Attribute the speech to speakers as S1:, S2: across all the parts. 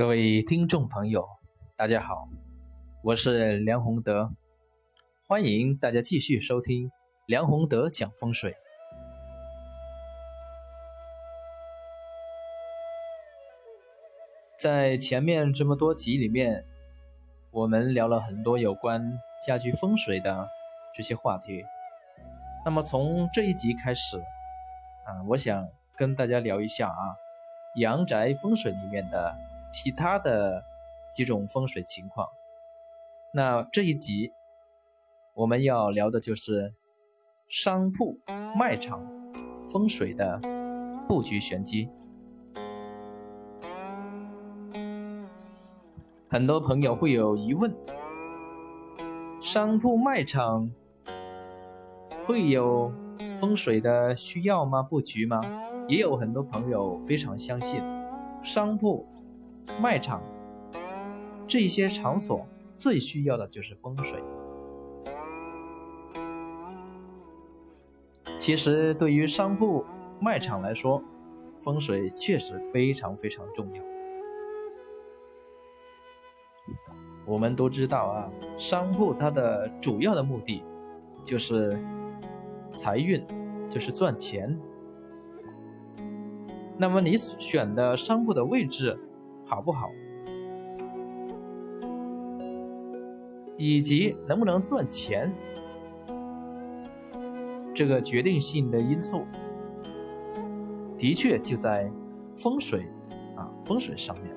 S1: 各位听众朋友，大家好，我是梁宏德，欢迎大家继续收听梁宏德讲风水。在前面这么多集里面，我们聊了很多有关家居风水的这些话题。那么从这一集开始，啊，我想跟大家聊一下啊，阳宅风水里面的其他的几种风水情况。那这一集我们要聊的就是商铺、卖场风水的布局玄机。很多朋友会有疑问：商铺、卖场。会有风水的需要吗？布局吗？也有很多朋友非常相信，商铺、卖场这些场所最需要的就是风水。其实对于商铺、卖场来说，风水确实非常非常重要。我们都知道啊，商铺它的主要的目的就是。财运就是赚钱。那么你选的商铺的位置好不好，以及能不能赚钱，这个决定性的因素，的确就在风水啊风水上面。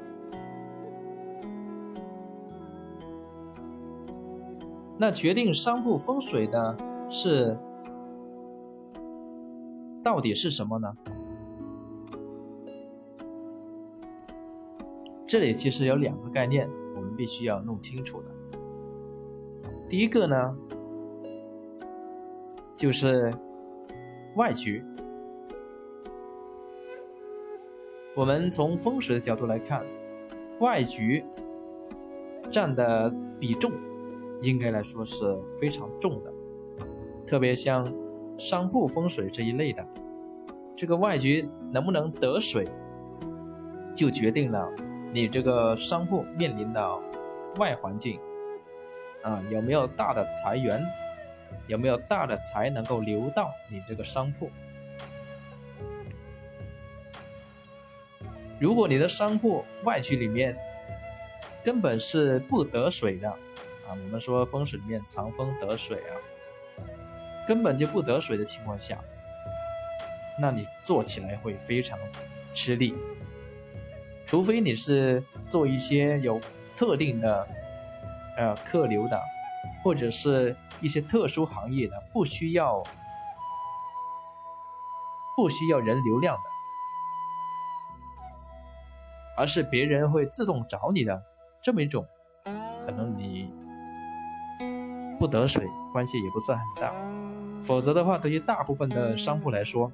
S1: 那决定商铺风水的是。到底是什么呢？这里其实有两个概念，我们必须要弄清楚的。第一个呢，就是外局。我们从风水的角度来看，外局占的比重，应该来说是非常重的，特别像。商铺风水这一类的，这个外局能不能得水，就决定了你这个商铺面临的外环境啊有没有大的财源，有没有大的财能够流到你这个商铺。如果你的商铺外区里面根本是不得水的啊，我们说风水里面藏风得水啊。根本就不得水的情况下，那你做起来会非常吃力。除非你是做一些有特定的呃客流的，或者是一些特殊行业的，不需要不需要人流量的，而是别人会自动找你的这么一种，可能你不得水关系也不算很大。否则的话，对于大部分的商铺来说，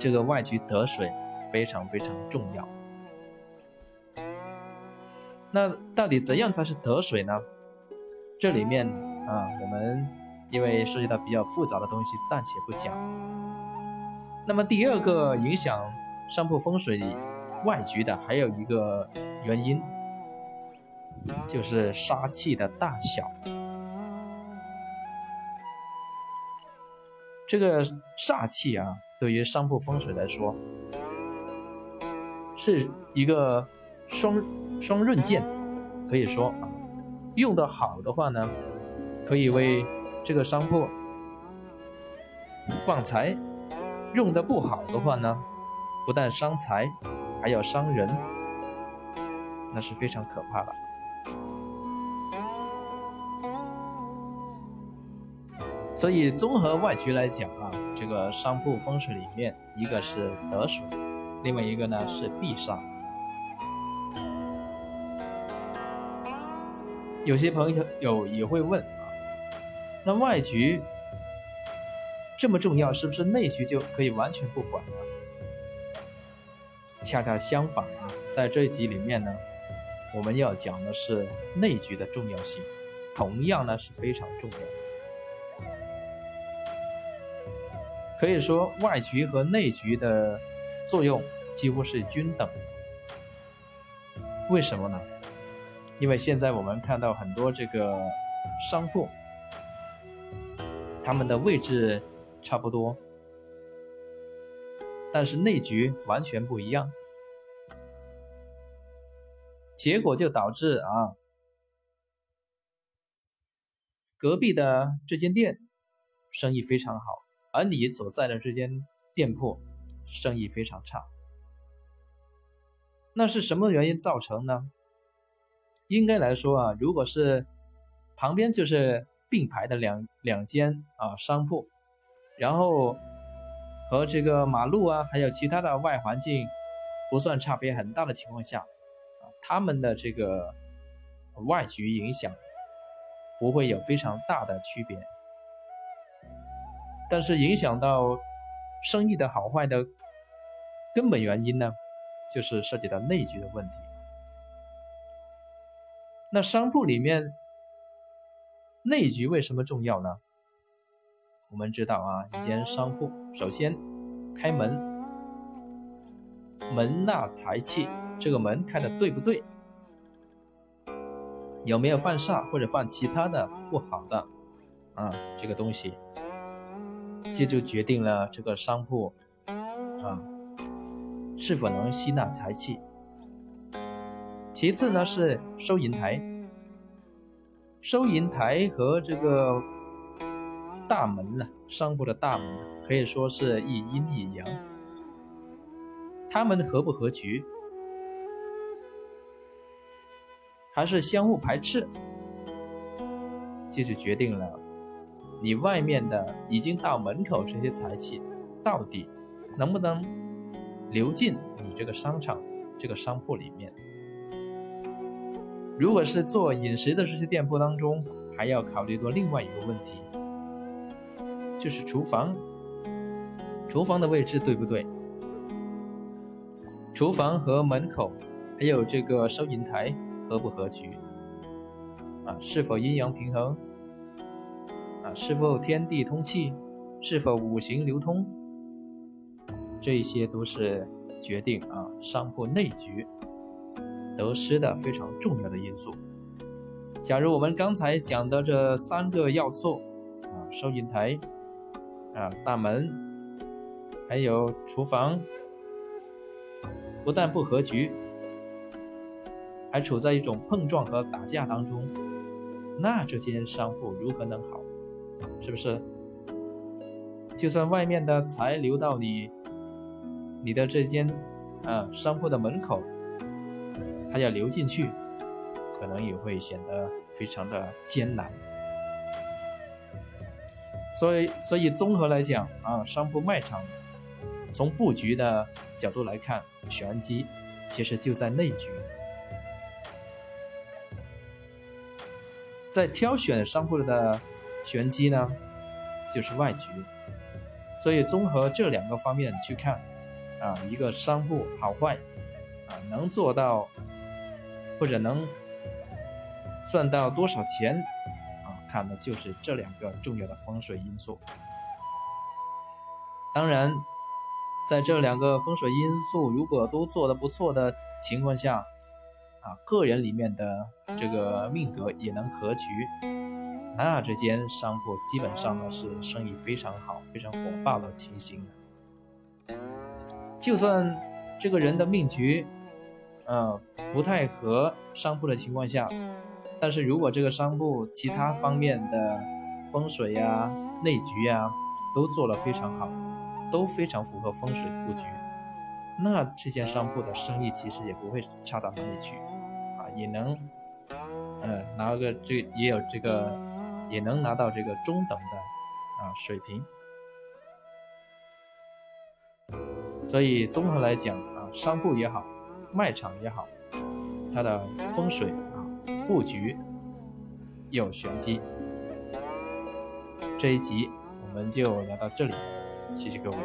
S1: 这个外局得水非常非常重要。那到底怎样才是得水呢？这里面啊，我们因为涉及到比较复杂的东西，暂且不讲。那么第二个影响商铺风水外局的还有一个原因，就是杀气的大小。这个煞气啊，对于商铺风水来说，是一个双双刃剑，可以说啊，用的好的话呢，可以为这个商铺旺财；用的不好的话呢，不但伤财，还要伤人，那是非常可怕的。所以，综合外局来讲啊，这个商铺风水里面，一个是得水，另外一个呢是避煞。有些朋友也会问啊，那外局这么重要，是不是内局就可以完全不管了？恰恰相反啊，在这一集里面呢，我们要讲的是内局的重要性，同样呢是非常重要。可以说，外局和内局的作用几乎是均等的。为什么呢？因为现在我们看到很多这个商铺，他们的位置差不多，但是内局完全不一样，结果就导致啊，隔壁的这间店生意非常好，而你所在的这间店铺生意非常差。那是什么原因造成呢？应该来说啊，如果是旁边就是并排的两两间啊商铺，然后和这个马路啊，还有其他的外环境不算差别很大的情况下，啊，他们的这个外局影响不会有非常大的区别，但是影响到生意的好坏的根本原因呢？就是涉及到内局的问题。那商铺里面内局为什么重要呢？我们知道啊，一间商铺首先开门，门纳财气，这个门开的对不对？有没有犯煞或者犯其他的不好的啊？这个东西，这就决定了这个商铺啊。是否能吸纳财气？其次呢是收银台，收银台和这个大门呢，商铺的大门可以说是一阴一阳，他们合不合局，还是相互排斥，这就决定了你外面的已经到门口这些财气，到底能不能？流进你这个商场、这个商铺里面。如果是做饮食的这些店铺当中，还要考虑到另外一个问题，就是厨房，厨房的位置对不对？厨房和门口，还有这个收银台合不合局？啊，是否阴阳平衡？啊，是否天地通气？是否五行流通？这些都是决定啊商铺内局得失的非常重要的因素。假如我们刚才讲的这三个要素啊，收银台啊，大门，还有厨房，不但不合局，还处在一种碰撞和打架当中，那这间商铺如何能好？是不是？就算外面的财流到你。你的这间，啊，商铺的门口，它要流进去，可能也会显得非常的艰难。所以，所以综合来讲啊，商铺卖场从布局的角度来看，玄机其实就在内局。在挑选商铺的玄机呢，就是外局。所以，综合这两个方面去看。啊，一个商铺好坏，能做到或者能赚到多少钱，啊，看的就是这两个重要的风水因素。当然，在这两个风水因素如果都做的不错的情况下，啊，个人里面的这个命格也能合局，那这间商铺基本上呢是生意非常好、非常火爆的情形。就算这个人的命局，呃，不太合商铺的情况下，但是如果这个商铺其他方面的风水呀、内局呀都做得非常好，都非常符合风水布局，那这间商铺的生意其实也不会差到哪里去，啊，也能，呃，拿个这也有这个，也能拿到这个中等的啊水平。所以综合来讲啊，商铺也好，卖场也好，它的风水啊布局有玄机。这一集我们就聊到这里，谢谢各位。